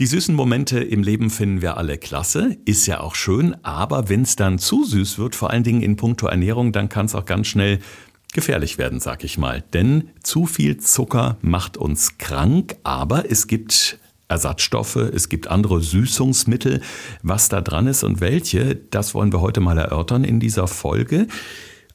Die süßen Momente im Leben finden wir alle klasse, ist ja auch schön, aber wenn es dann zu süß wird, vor allen Dingen in puncto Ernährung, dann kann es auch ganz schnell gefährlich werden, sag ich mal. Denn zu viel Zucker macht uns krank, aber es gibt Ersatzstoffe, es gibt andere Süßungsmittel. Was da dran ist und welche, das wollen wir heute mal erörtern in dieser Folge.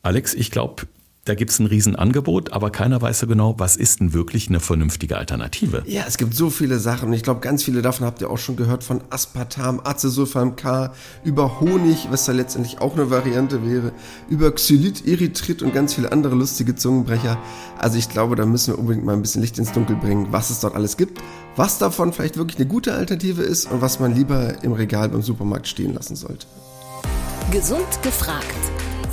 Alex, ich glaube, da gibt es ein Riesenangebot, aber keiner weiß so genau, was ist denn wirklich eine vernünftige Alternative. Ja, es gibt so viele Sachen. Ich glaube, ganz viele davon habt ihr auch schon gehört, von Aspartam, Acesulfam K, über Honig, was da letztendlich auch eine Variante wäre, über Xylit, Erythrit und ganz viele andere lustige Zungenbrecher. Also ich glaube, da müssen wir unbedingt mal ein bisschen Licht ins Dunkel bringen, was es dort alles gibt, was davon vielleicht wirklich eine gute Alternative ist und was man lieber im Regal beim Supermarkt stehen lassen sollte. Gesund gefragt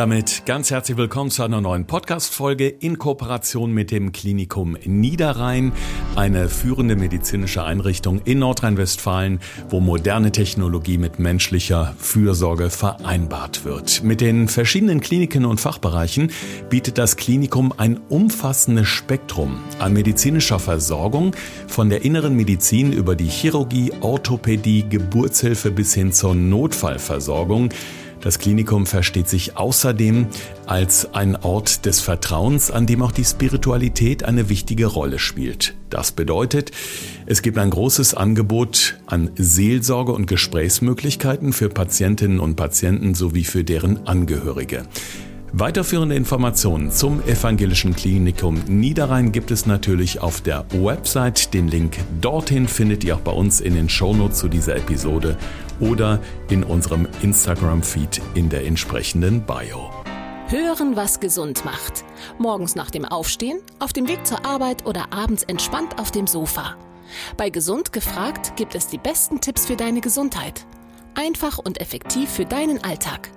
Damit ganz herzlich willkommen zu einer neuen Podcast-Folge in Kooperation mit dem Klinikum Niederrhein, eine führende medizinische Einrichtung in Nordrhein-Westfalen, wo moderne Technologie mit menschlicher Fürsorge vereinbart wird. Mit den verschiedenen Kliniken und Fachbereichen bietet das Klinikum ein umfassendes Spektrum an medizinischer Versorgung, von der inneren Medizin über die Chirurgie, Orthopädie, Geburtshilfe bis hin zur Notfallversorgung. Das Klinikum versteht sich außerdem als ein Ort des Vertrauens, an dem auch die Spiritualität eine wichtige Rolle spielt. Das bedeutet, es gibt ein großes Angebot an Seelsorge und Gesprächsmöglichkeiten für Patientinnen und Patienten sowie für deren Angehörige. Weiterführende Informationen zum Evangelischen Klinikum Niederrhein gibt es natürlich auf der Website. Den Link dorthin findet ihr auch bei uns in den Shownotes zu dieser Episode oder in unserem Instagram-Feed in der entsprechenden Bio. Hören, was gesund macht. Morgens nach dem Aufstehen, auf dem Weg zur Arbeit oder abends entspannt auf dem Sofa. Bei Gesund gefragt gibt es die besten Tipps für deine Gesundheit. Einfach und effektiv für deinen Alltag.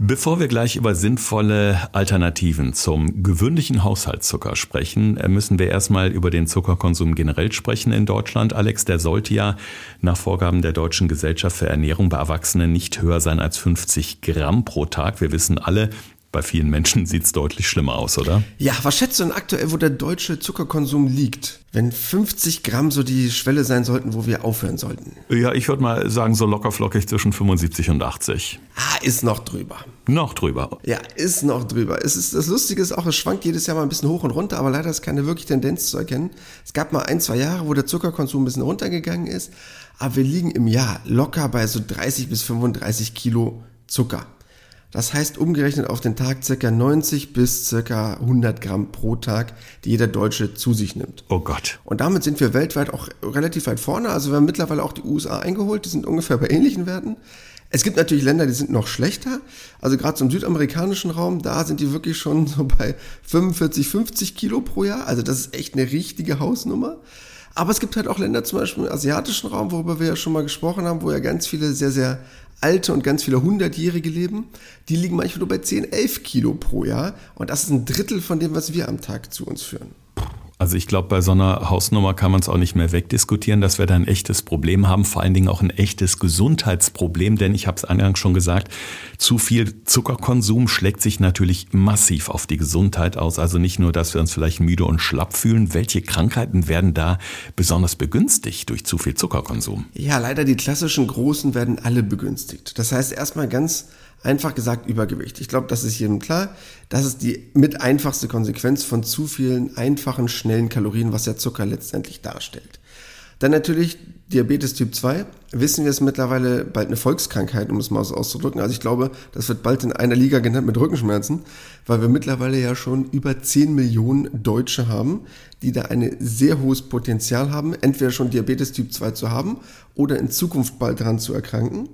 Bevor wir gleich über sinnvolle Alternativen zum gewöhnlichen Haushaltszucker sprechen, äh, müssen wir erstmal über den Zuckerkonsum generell sprechen in Deutschland. Alex, der sollte ja nach Vorgaben der Deutschen Gesellschaft für Ernährung bei Erwachsenen nicht höher sein als 50 Gramm pro Tag. Wir wissen alle, bei vielen Menschen sieht es deutlich schlimmer aus, oder? Ja, was schätzt du denn aktuell, wo der deutsche Zuckerkonsum liegt? Wenn 50 Gramm so die Schwelle sein sollten, wo wir aufhören sollten? Ja, ich würde mal sagen, so lockerflockig zwischen 75 und 80. Ah, ist noch drüber. Noch drüber. Ja, ist noch drüber. Es ist, das Lustige ist auch, es schwankt jedes Jahr mal ein bisschen hoch und runter, aber leider ist keine wirkliche Tendenz zu erkennen. Es gab mal ein, zwei Jahre, wo der Zuckerkonsum ein bisschen runtergegangen ist, aber wir liegen im Jahr locker bei so 30 bis 35 Kilo Zucker. Das heißt umgerechnet auf den Tag circa 90 bis circa 100 Gramm pro Tag, die jeder Deutsche zu sich nimmt. Oh Gott. Und damit sind wir weltweit auch relativ weit vorne. Also wir haben mittlerweile auch die USA eingeholt, die sind ungefähr bei ähnlichen Werten. Es gibt natürlich Länder, die sind noch schlechter. Also gerade zum südamerikanischen Raum, da sind die wirklich schon so bei 45, 50 Kilo pro Jahr. Also das ist echt eine richtige Hausnummer. Aber es gibt halt auch Länder, zum Beispiel im asiatischen Raum, worüber wir ja schon mal gesprochen haben, wo ja ganz viele sehr, sehr alte und ganz viele Hundertjährige leben, die liegen manchmal nur bei 10, 11 Kilo pro Jahr. Und das ist ein Drittel von dem, was wir am Tag zu uns führen. Also ich glaube, bei so einer Hausnummer kann man es auch nicht mehr wegdiskutieren, dass wir da ein echtes Problem haben, vor allen Dingen auch ein echtes Gesundheitsproblem, denn ich habe es eingangs schon gesagt, zu viel Zuckerkonsum schlägt sich natürlich massiv auf die Gesundheit aus. Also nicht nur, dass wir uns vielleicht müde und schlapp fühlen, welche Krankheiten werden da besonders begünstigt durch zu viel Zuckerkonsum? Ja, leider die klassischen Großen werden alle begünstigt. Das heißt erstmal ganz Einfach gesagt Übergewicht. Ich glaube, das ist jedem klar. Das ist die mit einfachste Konsequenz von zu vielen einfachen, schnellen Kalorien, was der Zucker letztendlich darstellt. Dann natürlich Diabetes Typ 2. Wissen wir es mittlerweile bald eine Volkskrankheit, um es mal so auszudrücken. Also ich glaube, das wird bald in einer Liga genannt mit Rückenschmerzen, weil wir mittlerweile ja schon über 10 Millionen Deutsche haben, die da ein sehr hohes Potenzial haben, entweder schon Diabetes Typ 2 zu haben oder in Zukunft bald daran zu erkranken.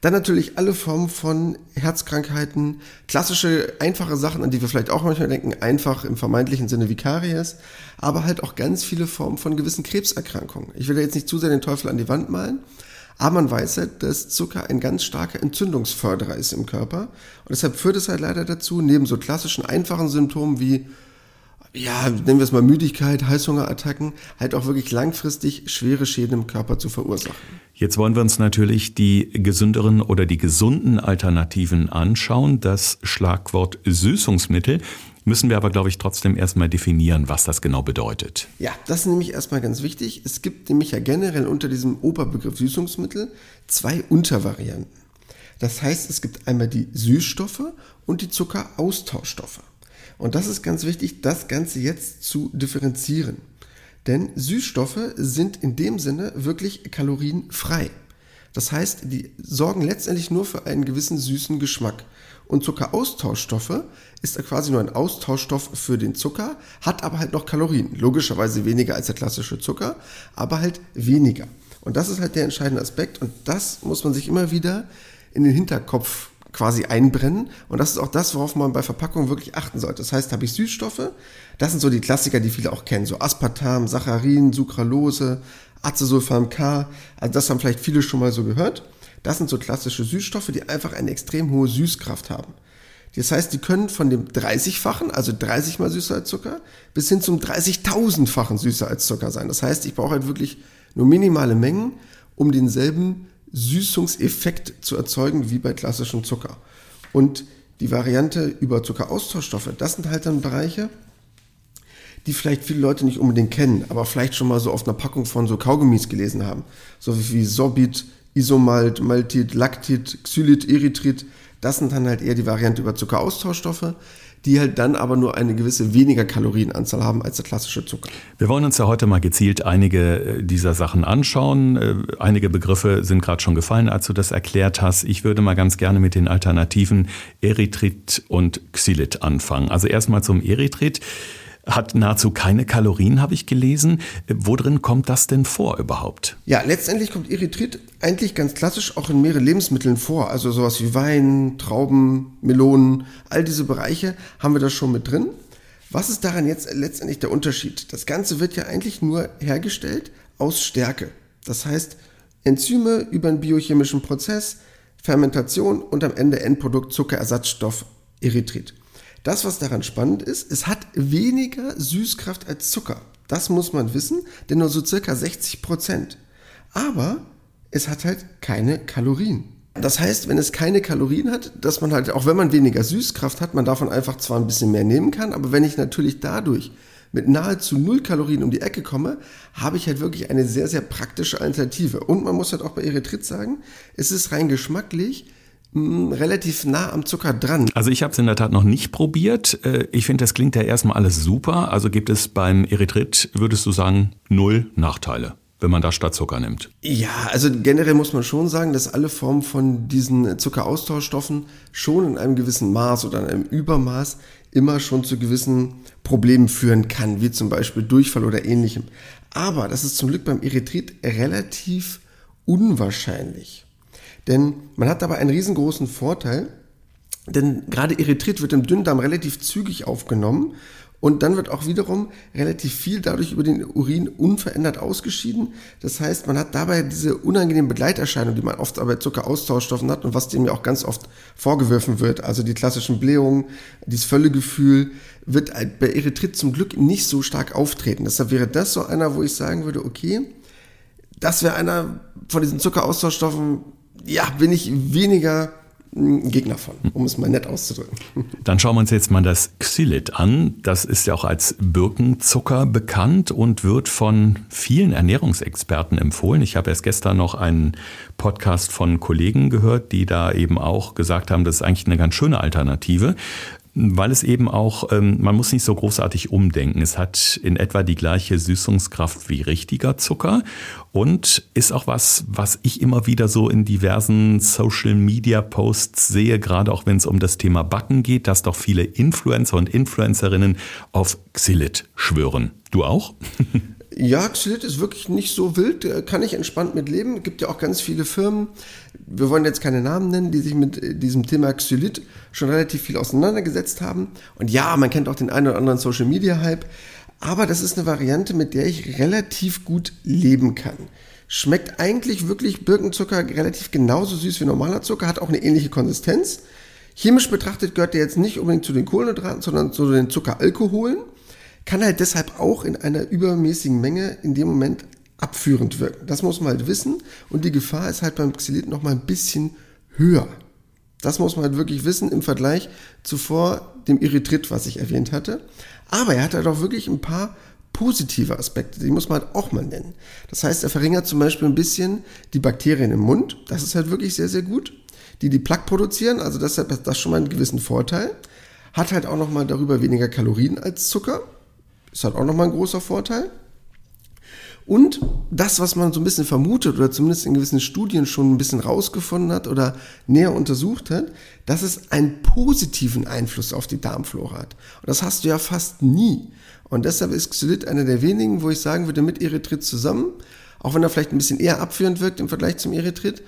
Dann natürlich alle Formen von Herzkrankheiten, klassische, einfache Sachen, an die wir vielleicht auch manchmal denken, einfach im vermeintlichen Sinne wie Karies, aber halt auch ganz viele Formen von gewissen Krebserkrankungen. Ich will da jetzt nicht zu sehr den Teufel an die Wand malen, aber man weiß halt, dass Zucker ein ganz starker Entzündungsförderer ist im Körper. Und deshalb führt es halt leider dazu, neben so klassischen, einfachen Symptomen wie ja, nennen wir es mal Müdigkeit, Heißhungerattacken, halt auch wirklich langfristig schwere Schäden im Körper zu verursachen. Jetzt wollen wir uns natürlich die gesünderen oder die gesunden Alternativen anschauen. Das Schlagwort Süßungsmittel müssen wir aber, glaube ich, trotzdem erstmal definieren, was das genau bedeutet. Ja, das ist nämlich erstmal ganz wichtig. Es gibt nämlich ja generell unter diesem Oberbegriff Süßungsmittel zwei Untervarianten. Das heißt, es gibt einmal die Süßstoffe und die Zuckeraustauschstoffe. Und das ist ganz wichtig, das Ganze jetzt zu differenzieren. Denn Süßstoffe sind in dem Sinne wirklich kalorienfrei. Das heißt, die sorgen letztendlich nur für einen gewissen süßen Geschmack. Und Zuckeraustauschstoffe ist quasi nur ein Austauschstoff für den Zucker, hat aber halt noch Kalorien. Logischerweise weniger als der klassische Zucker, aber halt weniger. Und das ist halt der entscheidende Aspekt und das muss man sich immer wieder in den Hinterkopf quasi einbrennen. Und das ist auch das, worauf man bei Verpackungen wirklich achten sollte. Das heißt, habe ich Süßstoffe, das sind so die Klassiker, die viele auch kennen, so Aspartam, Saccharin, Sucralose, Acesulfam K, also das haben vielleicht viele schon mal so gehört. Das sind so klassische Süßstoffe, die einfach eine extrem hohe Süßkraft haben. Das heißt, die können von dem 30-fachen, also 30 mal süßer als Zucker, bis hin zum 30.000-fachen süßer als Zucker sein. Das heißt, ich brauche halt wirklich nur minimale Mengen, um denselben Süßungseffekt zu erzeugen wie bei klassischem Zucker. Und die Variante über Zuckeraustauschstoffe, das sind halt dann Bereiche, die vielleicht viele Leute nicht unbedingt kennen, aber vielleicht schon mal so auf einer Packung von so Kaugummis gelesen haben. So wie Sorbit, Isomalt, Maltit, Lactit, Xylit, Erythrit. Das sind dann halt eher die Variante über Zuckeraustauschstoffe die halt dann aber nur eine gewisse weniger Kalorienanzahl haben als der klassische Zucker. Wir wollen uns ja heute mal gezielt einige äh, dieser Sachen anschauen. Äh, einige Begriffe sind gerade schon gefallen, als du das erklärt hast. Ich würde mal ganz gerne mit den Alternativen Erythrit und Xylit anfangen. Also erstmal zum Erythrit hat nahezu keine Kalorien, habe ich gelesen. Wo drin kommt das denn vor überhaupt? Ja, letztendlich kommt Erythrit eigentlich ganz klassisch auch in mehreren Lebensmitteln vor. Also sowas wie Wein, Trauben, Melonen, all diese Bereiche haben wir da schon mit drin. Was ist daran jetzt letztendlich der Unterschied? Das Ganze wird ja eigentlich nur hergestellt aus Stärke. Das heißt, Enzyme über einen biochemischen Prozess, Fermentation und am Ende Endprodukt Zuckerersatzstoff Erythrit. Das, was daran spannend ist, es hat weniger Süßkraft als Zucker. Das muss man wissen, denn nur so circa 60 Prozent. Aber es hat halt keine Kalorien. Das heißt, wenn es keine Kalorien hat, dass man halt, auch wenn man weniger Süßkraft hat, man davon einfach zwar ein bisschen mehr nehmen kann, aber wenn ich natürlich dadurch mit nahezu null Kalorien um die Ecke komme, habe ich halt wirklich eine sehr, sehr praktische Alternative. Und man muss halt auch bei Erythrit sagen, es ist rein geschmacklich mh, relativ nah am Zucker dran. Also ich habe es in der Tat noch nicht probiert. Äh, ich finde, das klingt ja erstmal alles super. Also gibt es beim Erythrit, würdest du sagen, null Nachteile? wenn man da statt Zucker nimmt. Ja, also generell muss man schon sagen, dass alle Formen von diesen Zuckeraustauschstoffen schon in einem gewissen Maß oder in einem Übermaß immer schon zu gewissen Problemen führen kann, wie zum Beispiel Durchfall oder ähnlichem. Aber das ist zum Glück beim Erythrit relativ unwahrscheinlich. Denn man hat dabei einen riesengroßen Vorteil, denn gerade Erythrit wird im Dünndarm relativ zügig aufgenommen und dann wird auch wiederum relativ viel dadurch über den Urin unverändert ausgeschieden. Das heißt, man hat dabei diese unangenehmen Begleiterscheinungen, die man oft bei Zuckeraustauschstoffen hat und was dem ja auch ganz oft vorgeworfen wird. Also die klassischen Blähungen, dieses Völlegefühl wird bei Erythrit zum Glück nicht so stark auftreten. Deshalb wäre das so einer, wo ich sagen würde, okay, das wäre einer von diesen Zuckeraustauschstoffen, ja, bin ich weniger ein Gegner von, um es mal nett auszudrücken. Dann schauen wir uns jetzt mal das Xylit an. Das ist ja auch als Birkenzucker bekannt und wird von vielen Ernährungsexperten empfohlen. Ich habe erst gestern noch einen Podcast von Kollegen gehört, die da eben auch gesagt haben, das ist eigentlich eine ganz schöne Alternative weil es eben auch, ähm, man muss nicht so großartig umdenken. Es hat in etwa die gleiche Süßungskraft wie richtiger Zucker und ist auch was, was ich immer wieder so in diversen Social Media Posts sehe, gerade auch wenn es um das Thema Backen geht, dass doch viele Influencer und Influencerinnen auf Xylit schwören. Du auch? Ja, Xylit ist wirklich nicht so wild, kann ich entspannt mit leben. Es gibt ja auch ganz viele Firmen, wir wollen jetzt keine Namen nennen, die sich mit äh, diesem Thema Xylit schon relativ viel auseinandergesetzt haben. Und ja, man kennt auch den einen oder anderen Social Media Hype, aber das ist eine Variante, mit der ich relativ gut leben kann. Schmeckt eigentlich wirklich Birkenzucker relativ genauso süß wie normaler Zucker, hat auch eine ähnliche Konsistenz. Chemisch betrachtet gehört der jetzt nicht unbedingt zu den Kohlenhydraten, sondern zu den Zuckeralkoholen kann halt deshalb auch in einer übermäßigen Menge in dem Moment abführend wirken. Das muss man halt wissen und die Gefahr ist halt beim Xylit noch mal ein bisschen höher. Das muss man halt wirklich wissen im Vergleich zuvor dem Erythrit, was ich erwähnt hatte. Aber er hat halt auch wirklich ein paar positive Aspekte, die muss man halt auch mal nennen. Das heißt, er verringert zum Beispiel ein bisschen die Bakterien im Mund. Das ist halt wirklich sehr, sehr gut. Die die Plaque produzieren, also deshalb hat das schon mal einen gewissen Vorteil. Hat halt auch noch mal darüber weniger Kalorien als Zucker. Ist halt auch noch mal ein großer Vorteil. Und das, was man so ein bisschen vermutet oder zumindest in gewissen Studien schon ein bisschen rausgefunden hat oder näher untersucht hat, dass es einen positiven Einfluss auf die Darmflora hat. Und das hast du ja fast nie. Und deshalb ist Xylit einer der wenigen, wo ich sagen würde, mit Erythrit zusammen, auch wenn er vielleicht ein bisschen eher abführend wirkt im Vergleich zum Erythrit,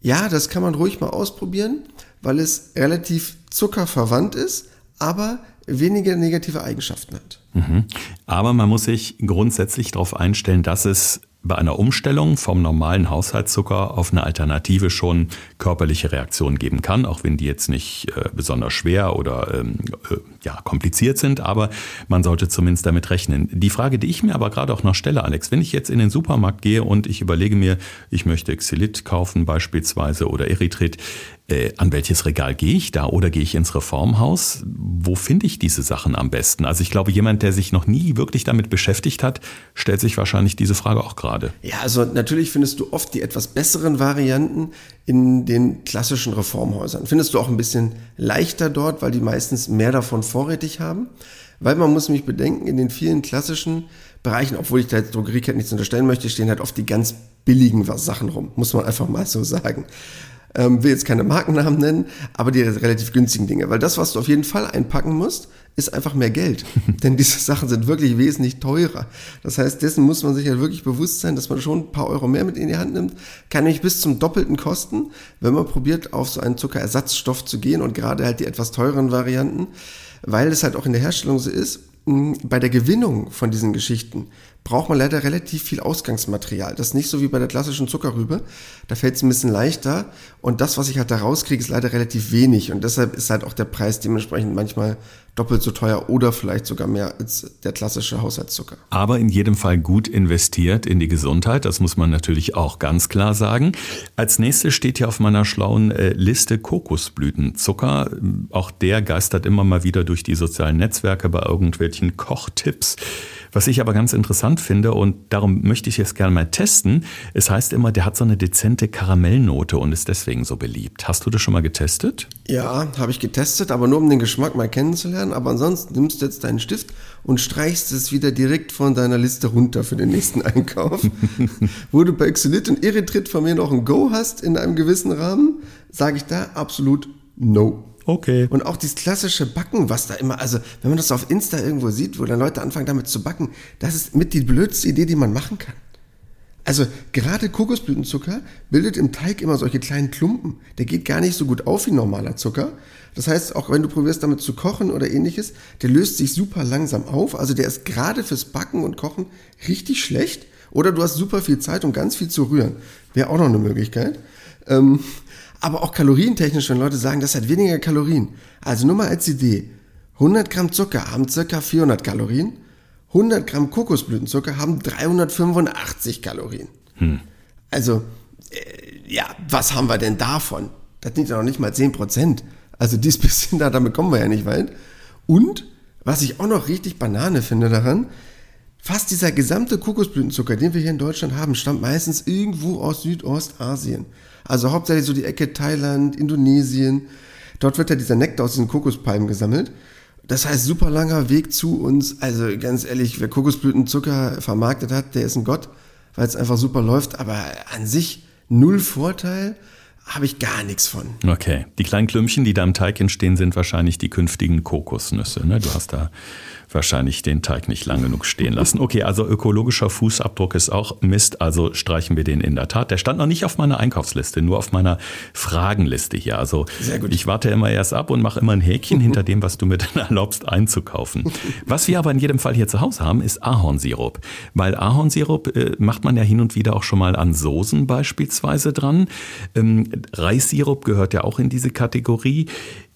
ja, das kann man ruhig mal ausprobieren, weil es relativ zuckerverwandt ist, aber weniger negative Eigenschaften hat. Mhm. Aber man muss sich grundsätzlich darauf einstellen, dass es bei einer Umstellung vom normalen Haushaltszucker auf eine Alternative schon körperliche Reaktionen geben kann, auch wenn die jetzt nicht äh, besonders schwer oder ähm, äh, ja, kompliziert sind, aber man sollte zumindest damit rechnen. Die Frage, die ich mir aber gerade auch noch stelle, Alex, wenn ich jetzt in den Supermarkt gehe und ich überlege mir, ich möchte Xylit kaufen beispielsweise oder Erythrit, äh, an welches Regal gehe ich da oder gehe ich ins Reformhaus? Wo finde ich diese Sachen am besten? Also ich glaube, jemand, der sich noch nie wirklich damit beschäftigt hat, stellt sich wahrscheinlich diese Frage auch gerade. Ja, also natürlich findest du oft die etwas besseren Varianten in den klassischen Reformhäusern. Findest du auch ein bisschen leichter dort, weil die meistens mehr davon vorrätig haben. Weil man muss mich bedenken, in den vielen klassischen Bereichen, obwohl ich da jetzt Drogeriekette nichts unterstellen möchte, stehen halt oft die ganz billigen Sachen rum, muss man einfach mal so sagen ähm, will jetzt keine Markennamen nennen, aber die relativ günstigen Dinge. Weil das, was du auf jeden Fall einpacken musst, ist einfach mehr Geld. Denn diese Sachen sind wirklich wesentlich teurer. Das heißt, dessen muss man sich halt wirklich bewusst sein, dass man schon ein paar Euro mehr mit in die Hand nimmt. Kann nämlich bis zum Doppelten kosten, wenn man probiert, auf so einen Zuckerersatzstoff zu gehen und gerade halt die etwas teureren Varianten, weil es halt auch in der Herstellung so ist, bei der Gewinnung von diesen Geschichten braucht man leider relativ viel Ausgangsmaterial. Das ist nicht so wie bei der klassischen Zuckerrübe. Da fällt es ein bisschen leichter. Und das, was ich halt da rauskriege, ist leider relativ wenig. Und deshalb ist halt auch der Preis dementsprechend manchmal doppelt so teuer oder vielleicht sogar mehr als der klassische Haushaltszucker. Aber in jedem Fall gut investiert in die Gesundheit. Das muss man natürlich auch ganz klar sagen. Als nächstes steht hier auf meiner schlauen äh, Liste Kokosblütenzucker. Auch der geistert immer mal wieder durch die sozialen Netzwerke bei irgendwelchen Kochtipps. Was ich aber ganz interessant finde und darum möchte ich es gerne mal testen, es heißt immer, der hat so eine dezente Karamellnote und ist deswegen so beliebt. Hast du das schon mal getestet? Ja, habe ich getestet, aber nur um den Geschmack mal kennenzulernen. Aber ansonsten nimmst du jetzt deinen Stift und streichst es wieder direkt von deiner Liste runter für den nächsten Einkauf. Wo du bei Xylit und Erythrit von mir noch ein Go hast in einem gewissen Rahmen, sage ich da absolut No. Okay. Und auch dieses klassische Backen, was da immer, also wenn man das auf Insta irgendwo sieht, wo dann Leute anfangen damit zu backen, das ist mit die blödste Idee, die man machen kann. Also gerade Kokosblütenzucker bildet im Teig immer solche kleinen Klumpen. Der geht gar nicht so gut auf wie normaler Zucker. Das heißt, auch wenn du probierst damit zu kochen oder ähnliches, der löst sich super langsam auf. Also der ist gerade fürs Backen und Kochen richtig schlecht. Oder du hast super viel Zeit, um ganz viel zu rühren. Wäre auch noch eine Möglichkeit. Ähm, aber auch kalorientechnisch, wenn Leute sagen, das hat weniger Kalorien. Also nur mal als Idee. 100 Gramm Zucker haben circa 400 Kalorien. 100 Gramm Kokosblütenzucker haben 385 Kalorien. Hm. Also, äh, ja, was haben wir denn davon? Das sind ja noch nicht mal 10 Prozent. Also dies bisschen da, damit kommen wir ja nicht weit. Und, was ich auch noch richtig Banane finde daran, fast dieser gesamte Kokosblütenzucker, den wir hier in Deutschland haben, stammt meistens irgendwo aus Südostasien. Also hauptsächlich so die Ecke Thailand, Indonesien. Dort wird ja dieser Nektar aus diesen Kokospalmen gesammelt. Das heißt, super langer Weg zu uns. Also ganz ehrlich, wer Kokosblütenzucker vermarktet hat, der ist ein Gott, weil es einfach super läuft. Aber an sich null Vorteil habe ich gar nichts von. Okay. Die kleinen Klümpchen, die da im Teig entstehen, sind wahrscheinlich die künftigen Kokosnüsse. Ne? Du hast da wahrscheinlich den Teig nicht lang genug stehen lassen. Okay, also ökologischer Fußabdruck ist auch Mist, also streichen wir den in der Tat. Der stand noch nicht auf meiner Einkaufsliste, nur auf meiner Fragenliste hier. Also ich warte immer erst ab und mache immer ein Häkchen hinter dem, was du mir dann erlaubst einzukaufen. Was wir aber in jedem Fall hier zu Hause haben, ist Ahornsirup. Weil Ahornsirup äh, macht man ja hin und wieder auch schon mal an Soßen beispielsweise dran. Ähm, Reissirup gehört ja auch in diese Kategorie.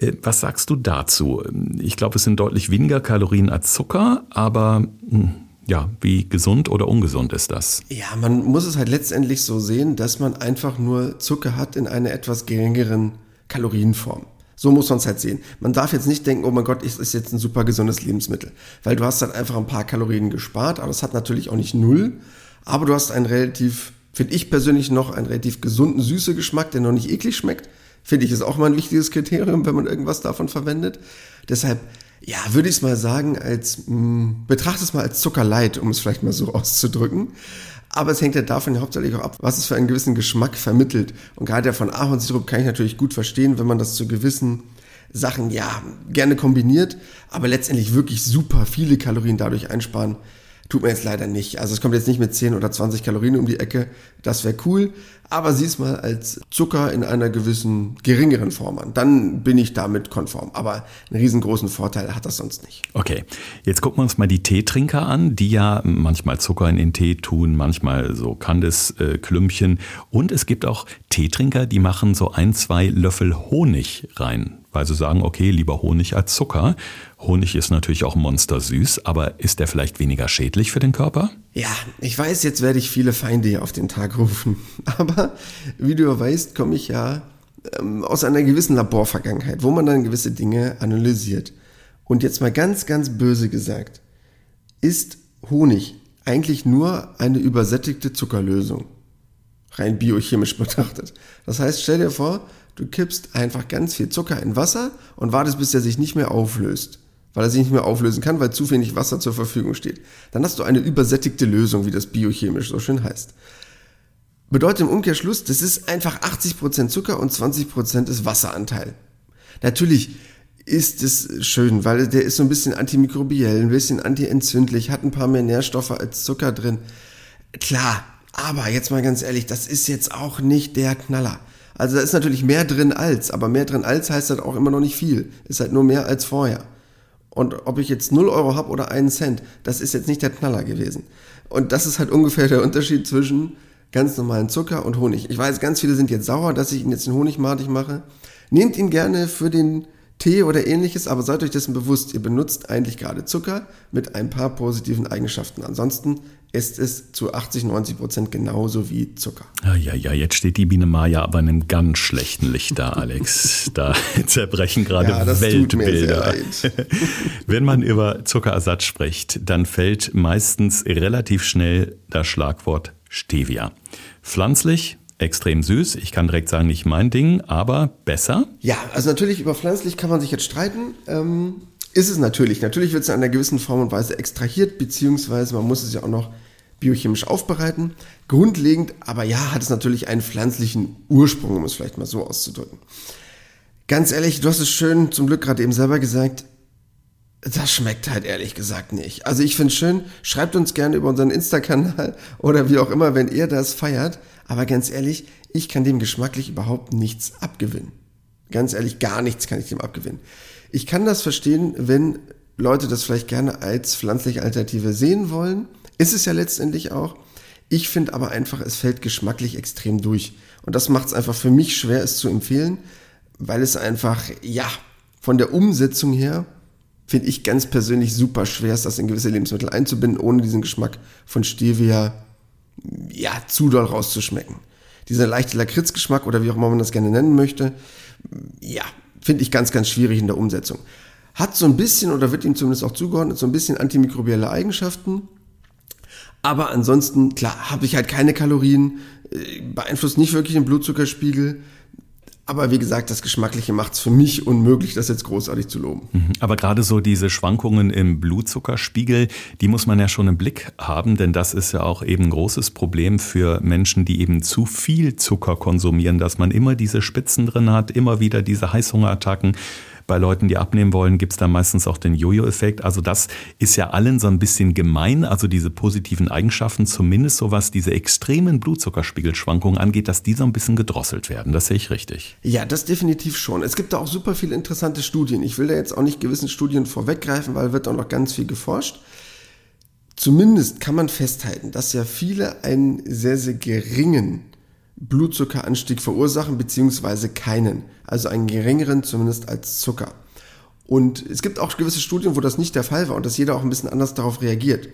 Äh, was sagst du dazu? Ich glaube, es sind deutlich weniger Kalorien als Zucker, aber hm, ja, wie gesund oder ungesund ist das? Ja, man muss es halt letztendlich so sehen, dass man einfach nur Zucker hat in einer etwas geringeren Kalorienform. So muss man es halt sehen. Man darf jetzt nicht denken, oh mein Gott, es ist jetzt ein super gesundes Lebensmittel. Weil du hast halt einfach ein paar Kalorien gespart, aber es hat natürlich auch nicht null. Aber du hast einen relativ, finde ich persönlich noch, einen relativ gesunden, süßen Geschmack, der noch nicht eklig schmeckt. Finde ich ist auch mal ein wichtiges Kriterium, wenn man irgendwas davon verwendet. Deshalb, ja, würde ich es mal sagen, als, mh, betrachte es mal als Zuckerleid, um es vielleicht mal so auszudrücken. Aber es hängt ja davon hauptsächlich auch ab, was es für einen gewissen Geschmack vermittelt. Und gerade der von Ahornsirup kann ich natürlich gut verstehen, wenn man das zu gewissen Sachen ja gerne kombiniert, aber letztendlich wirklich super viele Kalorien dadurch einsparen Tut mir jetzt leider nicht. Also es kommt jetzt nicht mit 10 oder 20 Kalorien um die Ecke. Das wäre cool. Aber sieh es mal als Zucker in einer gewissen geringeren Form an. Dann bin ich damit konform. Aber einen riesengroßen Vorteil hat das sonst nicht. Okay, jetzt gucken wir uns mal die Teetrinker an, die ja manchmal Zucker in den Tee tun, manchmal so Kandisklümpchen. Und es gibt auch Teetrinker, die machen so ein, zwei Löffel Honig rein weil sie sagen, okay, lieber Honig als Zucker. Honig ist natürlich auch monstersüß, aber ist der vielleicht weniger schädlich für den Körper? Ja, ich weiß, jetzt werde ich viele Feinde hier auf den Tag rufen. Aber wie du weißt, komme ich ja ähm, aus einer gewissen Laborvergangenheit, wo man dann gewisse Dinge analysiert. Und jetzt mal ganz, ganz böse gesagt, ist Honig eigentlich nur eine übersättigte Zuckerlösung? Rein biochemisch betrachtet. Das heißt, stell dir vor, Du kippst einfach ganz viel Zucker in Wasser und wartest, bis er sich nicht mehr auflöst. Weil er sich nicht mehr auflösen kann, weil zu wenig Wasser zur Verfügung steht. Dann hast du eine übersättigte Lösung, wie das biochemisch so schön heißt. Bedeutet im Umkehrschluss, das ist einfach 80% Zucker und 20% ist Wasseranteil. Natürlich ist es schön, weil der ist so ein bisschen antimikrobiell, ein bisschen antientzündlich, hat ein paar mehr Nährstoffe als Zucker drin. Klar, aber jetzt mal ganz ehrlich, das ist jetzt auch nicht der Knaller. Also da ist natürlich mehr drin als, aber mehr drin als heißt halt auch immer noch nicht viel. Ist halt nur mehr als vorher. Und ob ich jetzt 0 Euro habe oder einen Cent, das ist jetzt nicht der Knaller gewesen. Und das ist halt ungefähr der Unterschied zwischen ganz normalen Zucker und Honig. Ich weiß, ganz viele sind jetzt sauer, dass ich ihn jetzt in Honigmatig mache. Nehmt ihn gerne für den Tee oder ähnliches, aber seid euch dessen bewusst, ihr benutzt eigentlich gerade Zucker mit ein paar positiven Eigenschaften. Ansonsten ist es zu 80, 90 Prozent genauso wie Zucker. Ja, ja, ja, jetzt steht die Biene Maya aber in einem ganz schlechten Licht da, Alex. Da zerbrechen gerade ja, Weltbilder. Wenn man über Zuckerersatz spricht, dann fällt meistens relativ schnell das Schlagwort Stevia. Pflanzlich, extrem süß. Ich kann direkt sagen, nicht mein Ding, aber besser. Ja, also natürlich über pflanzlich kann man sich jetzt streiten. Ähm, ist es natürlich. Natürlich wird es in einer gewissen Form und Weise extrahiert, beziehungsweise man muss es ja auch noch biochemisch aufbereiten. Grundlegend, aber ja, hat es natürlich einen pflanzlichen Ursprung, um es vielleicht mal so auszudrücken. Ganz ehrlich, du hast es schön zum Glück gerade eben selber gesagt. Das schmeckt halt ehrlich gesagt nicht. Also ich finde es schön, schreibt uns gerne über unseren Insta-Kanal oder wie auch immer, wenn ihr das feiert. Aber ganz ehrlich, ich kann dem geschmacklich überhaupt nichts abgewinnen. Ganz ehrlich, gar nichts kann ich dem abgewinnen. Ich kann das verstehen, wenn Leute das vielleicht gerne als pflanzliche Alternative sehen wollen. Ist es ja letztendlich auch. Ich finde aber einfach, es fällt geschmacklich extrem durch. Und das macht es einfach für mich schwer, es zu empfehlen, weil es einfach, ja, von der Umsetzung her, finde ich ganz persönlich super schwer das in gewisse Lebensmittel einzubinden, ohne diesen Geschmack von Stevia, ja, zu doll rauszuschmecken. Dieser leichte Lakritzgeschmack oder wie auch immer man das gerne nennen möchte, ja, finde ich ganz, ganz schwierig in der Umsetzung. Hat so ein bisschen, oder wird ihm zumindest auch zugeordnet, so ein bisschen antimikrobielle Eigenschaften. Aber ansonsten, klar, habe ich halt keine Kalorien, äh, beeinflusst nicht wirklich den Blutzuckerspiegel. Aber wie gesagt, das Geschmackliche macht es für mich unmöglich, das jetzt großartig zu loben. Mhm. Aber gerade so diese Schwankungen im Blutzuckerspiegel, die muss man ja schon im Blick haben, denn das ist ja auch eben ein großes Problem für Menschen, die eben zu viel Zucker konsumieren, dass man immer diese Spitzen drin hat, immer wieder diese Heißhungerattacken. Bei Leuten, die abnehmen wollen, gibt es da meistens auch den Jojo-Effekt. Also das ist ja allen so ein bisschen gemein, also diese positiven Eigenschaften, zumindest so was diese extremen Blutzuckerspiegelschwankungen angeht, dass die so ein bisschen gedrosselt werden. Das sehe ich richtig. Ja, das definitiv schon. Es gibt da auch super viele interessante Studien. Ich will da jetzt auch nicht gewissen Studien vorweggreifen, weil wird auch noch ganz viel geforscht. Zumindest kann man festhalten, dass ja viele einen sehr, sehr geringen Blutzuckeranstieg verursachen, beziehungsweise keinen. Also einen geringeren zumindest als Zucker. Und es gibt auch gewisse Studien, wo das nicht der Fall war und dass jeder auch ein bisschen anders darauf reagiert.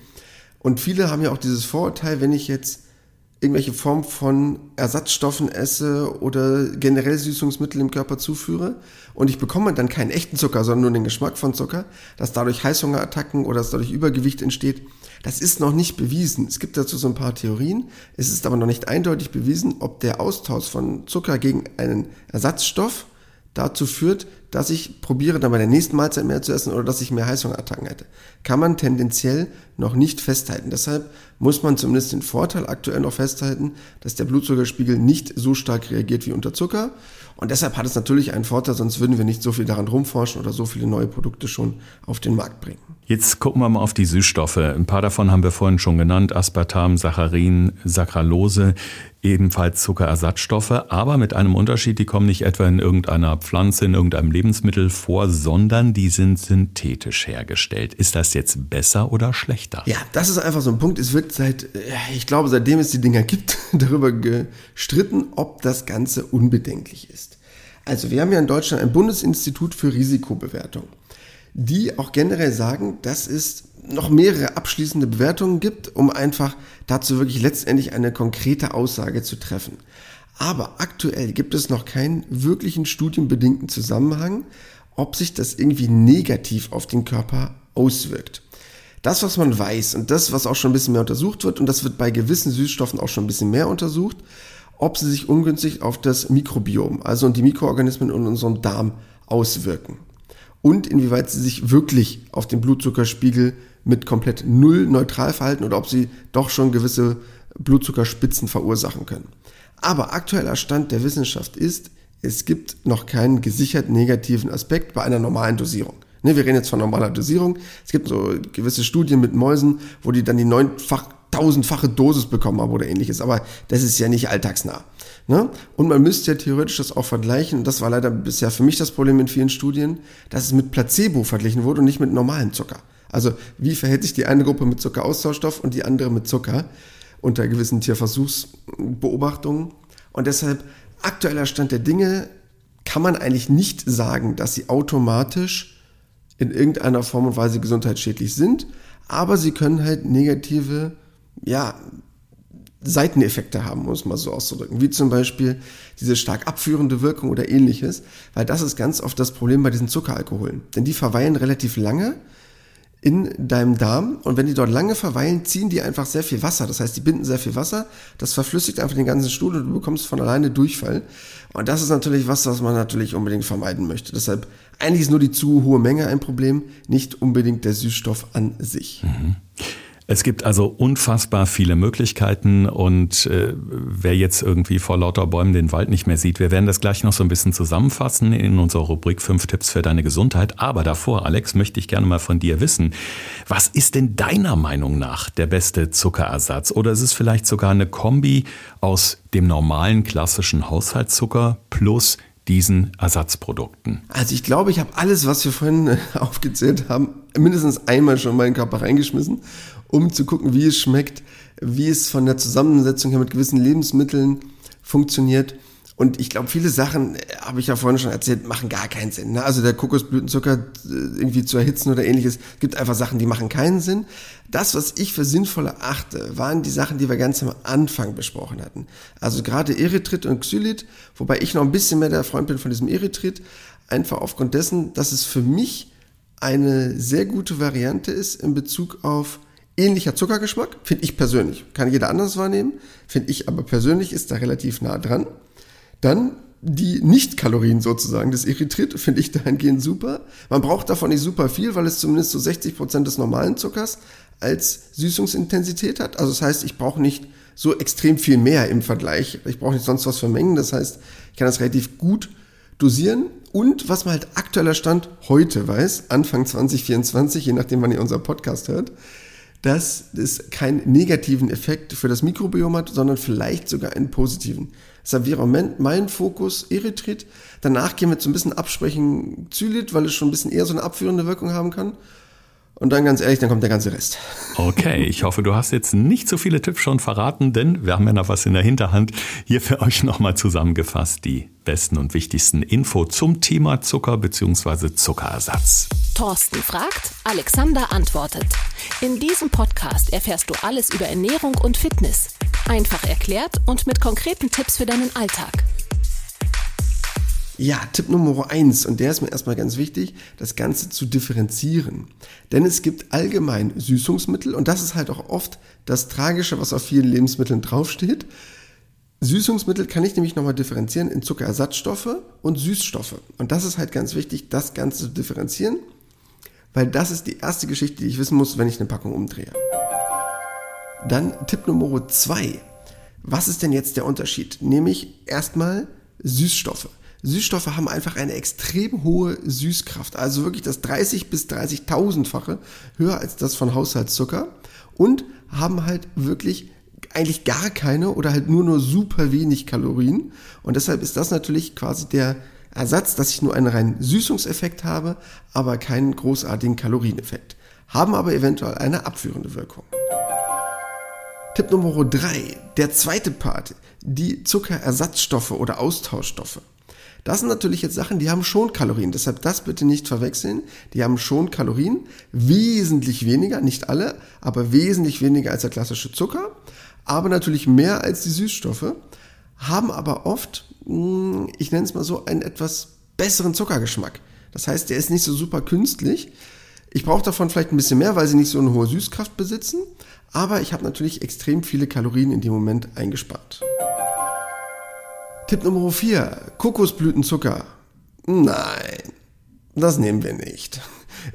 Und viele haben ja auch dieses Vorurteil, wenn ich jetzt irgendwelche Form von Ersatzstoffen esse oder generell Süßungsmittel im Körper zuführe und ich bekomme dann keinen echten Zucker, sondern nur den Geschmack von Zucker, dass dadurch Heißhungerattacken oder dass dadurch Übergewicht entsteht, das ist noch nicht bewiesen. Es gibt dazu so ein paar Theorien. Es ist aber noch nicht eindeutig bewiesen, ob der Austausch von Zucker gegen einen Ersatzstoff dazu führt, dass ich probiere, dann bei der nächsten Mahlzeit mehr zu essen oder dass ich mehr Heißhungerattacken hätte. Kann man tendenziell noch nicht festhalten. Deshalb muss man zumindest den Vorteil aktuell noch festhalten, dass der Blutzuckerspiegel nicht so stark reagiert wie unter Zucker. Und deshalb hat es natürlich einen Vorteil, sonst würden wir nicht so viel daran rumforschen oder so viele neue Produkte schon auf den Markt bringen. Jetzt gucken wir mal auf die Süßstoffe. Ein paar davon haben wir vorhin schon genannt. Aspartam, Saccharin, Saccharose, ebenfalls Zuckerersatzstoffe, aber mit einem Unterschied, die kommen nicht etwa in irgendeiner Pflanze, in irgendeinem Lebensmittel vor, sondern die sind synthetisch hergestellt. Ist das jetzt besser oder schlechter? Ja, das ist einfach so ein Punkt. Es wird seit, ich glaube, seitdem es die Dinger gibt, darüber gestritten, ob das Ganze unbedenklich ist. Also wir haben ja in Deutschland ein Bundesinstitut für Risikobewertung, die auch generell sagen, dass es noch mehrere abschließende Bewertungen gibt, um einfach dazu wirklich letztendlich eine konkrete Aussage zu treffen. Aber aktuell gibt es noch keinen wirklichen studienbedingten Zusammenhang, ob sich das irgendwie negativ auf den Körper auswirkt. Das, was man weiß und das, was auch schon ein bisschen mehr untersucht wird, und das wird bei gewissen Süßstoffen auch schon ein bisschen mehr untersucht, ob sie sich ungünstig auf das Mikrobiom, also die Mikroorganismen in unserem Darm auswirken. Und inwieweit sie sich wirklich auf den Blutzuckerspiegel mit komplett null neutral verhalten oder ob sie doch schon gewisse Blutzuckerspitzen verursachen können. Aber aktueller Stand der Wissenschaft ist, es gibt noch keinen gesichert negativen Aspekt bei einer normalen Dosierung. Ne, wir reden jetzt von normaler Dosierung. Es gibt so gewisse Studien mit Mäusen, wo die dann die neunfach, tausendfache Dosis bekommen haben oder ähnliches. Aber das ist ja nicht alltagsnah. Ne? Und man müsste ja theoretisch das auch vergleichen. Und das war leider bisher für mich das Problem in vielen Studien, dass es mit Placebo verglichen wurde und nicht mit normalem Zucker. Also wie verhält sich die eine Gruppe mit Zuckeraustauschstoff und die andere mit Zucker unter gewissen Tierversuchsbeobachtungen. Und deshalb aktueller Stand der Dinge kann man eigentlich nicht sagen, dass sie automatisch in irgendeiner Form und Weise gesundheitsschädlich sind, aber sie können halt negative, ja, Seiteneffekte haben, um es mal so auszudrücken, wie zum Beispiel diese stark abführende Wirkung oder ähnliches, weil das ist ganz oft das Problem bei diesen Zuckeralkoholen. Denn die verweilen relativ lange in deinem Darm und wenn die dort lange verweilen, ziehen die einfach sehr viel Wasser. Das heißt, die binden sehr viel Wasser, das verflüssigt einfach den ganzen Stuhl und du bekommst von alleine Durchfall. Und das ist natürlich was, was man natürlich unbedingt vermeiden möchte. Deshalb eigentlich ist nur die zu hohe Menge ein Problem, nicht unbedingt der Süßstoff an sich. Mhm. Es gibt also unfassbar viele Möglichkeiten und äh, wer jetzt irgendwie vor lauter Bäumen den Wald nicht mehr sieht, wir werden das gleich noch so ein bisschen zusammenfassen in unserer Rubrik 5 Tipps für deine Gesundheit. Aber davor, Alex, möchte ich gerne mal von dir wissen, was ist denn deiner Meinung nach der beste Zuckerersatz? Oder ist es vielleicht sogar eine Kombi aus dem normalen klassischen Haushaltszucker plus diesen Ersatzprodukten? Also ich glaube, ich habe alles, was wir vorhin aufgezählt haben, mindestens einmal schon in meinen Körper reingeschmissen um zu gucken, wie es schmeckt, wie es von der Zusammensetzung her mit gewissen Lebensmitteln funktioniert. Und ich glaube, viele Sachen, äh, habe ich ja vorhin schon erzählt, machen gar keinen Sinn. Ne? Also der Kokosblütenzucker äh, irgendwie zu erhitzen oder ähnliches, gibt einfach Sachen, die machen keinen Sinn. Das, was ich für sinnvoll erachte, waren die Sachen, die wir ganz am Anfang besprochen hatten. Also gerade Erythrit und Xylit, wobei ich noch ein bisschen mehr der Freund bin von diesem Erythrit, einfach aufgrund dessen, dass es für mich eine sehr gute Variante ist in Bezug auf ähnlicher Zuckergeschmack, finde ich persönlich. Kann jeder anders wahrnehmen, finde ich aber persönlich ist da relativ nah dran. Dann die Nicht-Kalorien sozusagen des Erythrit finde ich dahingehend super. Man braucht davon nicht super viel, weil es zumindest so 60 Prozent des normalen Zuckers als Süßungsintensität hat. Also das heißt, ich brauche nicht so extrem viel mehr im Vergleich. Ich brauche nicht sonst was für Mengen. Das heißt, ich kann das relativ gut dosieren. Und was man halt aktueller Stand heute weiß, Anfang 2024, je nachdem, wann ihr unser Podcast hört, dass es keinen negativen Effekt für das Mikrobiom hat, sondern vielleicht sogar einen positiven. Deshalb wäre mein Fokus Erythrit. Danach gehen wir zu ein bisschen absprechen Zylit, weil es schon ein bisschen eher so eine abführende Wirkung haben kann. Und dann ganz ehrlich, dann kommt der ganze Rest. Okay, ich hoffe, du hast jetzt nicht so viele Tipps schon verraten, denn wir haben ja noch was in der Hinterhand. Hier für euch nochmal zusammengefasst die besten und wichtigsten Info zum Thema Zucker bzw. Zuckerersatz. Thorsten fragt, Alexander antwortet. In diesem Podcast erfährst du alles über Ernährung und Fitness. Einfach erklärt und mit konkreten Tipps für deinen Alltag. Ja, Tipp Nummer eins und der ist mir erstmal ganz wichtig, das Ganze zu differenzieren. Denn es gibt allgemein Süßungsmittel und das ist halt auch oft das Tragische, was auf vielen Lebensmitteln draufsteht. Süßungsmittel kann ich nämlich nochmal differenzieren in Zuckerersatzstoffe und Süßstoffe. Und das ist halt ganz wichtig, das Ganze zu differenzieren, weil das ist die erste Geschichte, die ich wissen muss, wenn ich eine Packung umdrehe. Dann Tipp Nummer zwei. Was ist denn jetzt der Unterschied? Nämlich erstmal Süßstoffe. Süßstoffe haben einfach eine extrem hohe Süßkraft, also wirklich das 30 bis 30.000-fache höher als das von Haushaltszucker und haben halt wirklich eigentlich gar keine oder halt nur nur super wenig Kalorien und deshalb ist das natürlich quasi der Ersatz, dass ich nur einen reinen Süßungseffekt habe, aber keinen großartigen Kalorieneffekt, haben aber eventuell eine abführende Wirkung. Tipp Nummer drei, der zweite Part, die Zuckerersatzstoffe oder Austauschstoffe. Das sind natürlich jetzt Sachen, die haben schon Kalorien. Deshalb das bitte nicht verwechseln. Die haben schon Kalorien. Wesentlich weniger, nicht alle, aber wesentlich weniger als der klassische Zucker. Aber natürlich mehr als die Süßstoffe. Haben aber oft, hm, ich nenne es mal so, einen etwas besseren Zuckergeschmack. Das heißt, der ist nicht so super künstlich. Ich brauche davon vielleicht ein bisschen mehr, weil sie nicht so eine hohe Süßkraft besitzen. Aber ich habe natürlich extrem viele Kalorien in dem Moment eingespart. Tipp Nummer 4. Kokosblütenzucker. Nein, das nehmen wir nicht.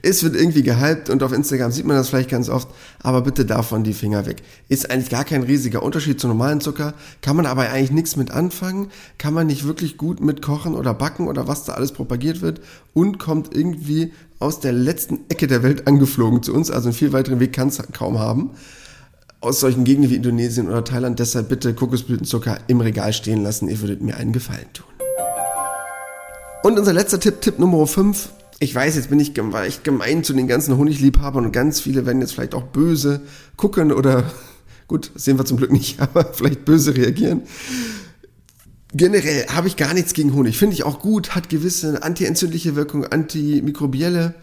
Es wird irgendwie gehypt und auf Instagram sieht man das vielleicht ganz oft, aber bitte davon die Finger weg. Ist eigentlich gar kein riesiger Unterschied zu normalen Zucker, kann man aber eigentlich nichts mit anfangen, kann man nicht wirklich gut mit kochen oder backen oder was da alles propagiert wird und kommt irgendwie aus der letzten Ecke der Welt angeflogen zu uns, also einen viel weiteren Weg kann es kaum haben aus solchen Gegenden wie Indonesien oder Thailand. Deshalb bitte Kokosblütenzucker im Regal stehen lassen. Ihr würdet mir einen Gefallen tun. Und unser letzter Tipp, Tipp Nummer 5. Ich weiß, jetzt bin ich echt gemein zu den ganzen Honigliebhabern und ganz viele werden jetzt vielleicht auch böse gucken oder gut, sehen wir zum Glück nicht, aber vielleicht böse reagieren. Generell habe ich gar nichts gegen Honig. Finde ich auch gut, hat gewisse antientzündliche Wirkung, antimikrobielle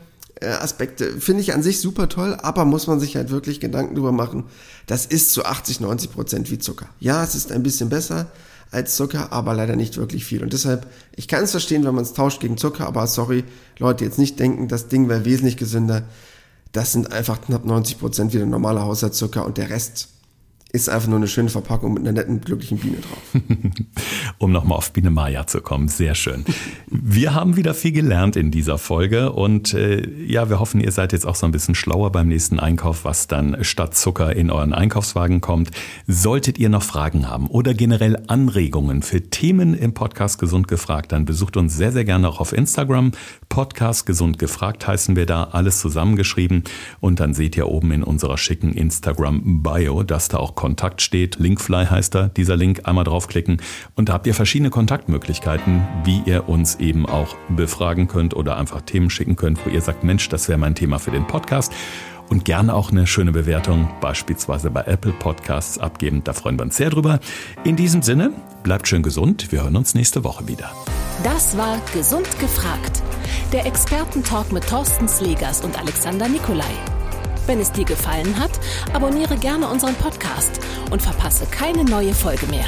Aspekte finde ich an sich super toll, aber muss man sich halt wirklich Gedanken drüber machen. Das ist zu 80, 90 Prozent wie Zucker. Ja, es ist ein bisschen besser als Zucker, aber leider nicht wirklich viel. Und deshalb, ich kann es verstehen, wenn man es tauscht gegen Zucker, aber sorry, Leute, jetzt nicht denken, das Ding wäre wesentlich gesünder. Das sind einfach knapp 90 Prozent wieder normaler Haushaltszucker und der Rest ist einfach nur eine schöne Verpackung mit einer netten, glücklichen Biene drauf. um nochmal auf Biene Maya zu kommen, sehr schön. Wir haben wieder viel gelernt in dieser Folge und äh, ja, wir hoffen, ihr seid jetzt auch so ein bisschen schlauer beim nächsten Einkauf, was dann statt Zucker in euren Einkaufswagen kommt. Solltet ihr noch Fragen haben oder generell Anregungen für Themen im Podcast Gesund gefragt, dann besucht uns sehr, sehr gerne auch auf Instagram. Podcast Gesund gefragt heißen wir da, alles zusammengeschrieben. Und dann seht ihr oben in unserer schicken Instagram Bio, dass da auch Kontakt steht. Linkfly heißt da, dieser Link, einmal draufklicken. Und da habt ihr verschiedene Kontaktmöglichkeiten, wie ihr uns eben auch befragen könnt oder einfach Themen schicken könnt, wo ihr sagt, Mensch, das wäre mein Thema für den Podcast und gerne auch eine schöne Bewertung, beispielsweise bei Apple Podcasts abgeben. Da freuen wir uns sehr drüber. In diesem Sinne, bleibt schön gesund. Wir hören uns nächste Woche wieder. Das war Gesund gefragt. Der Expertentalk mit Thorsten Slegers und Alexander Nikolai. Wenn es dir gefallen hat, abonniere gerne unseren Podcast und verpasse keine neue Folge mehr.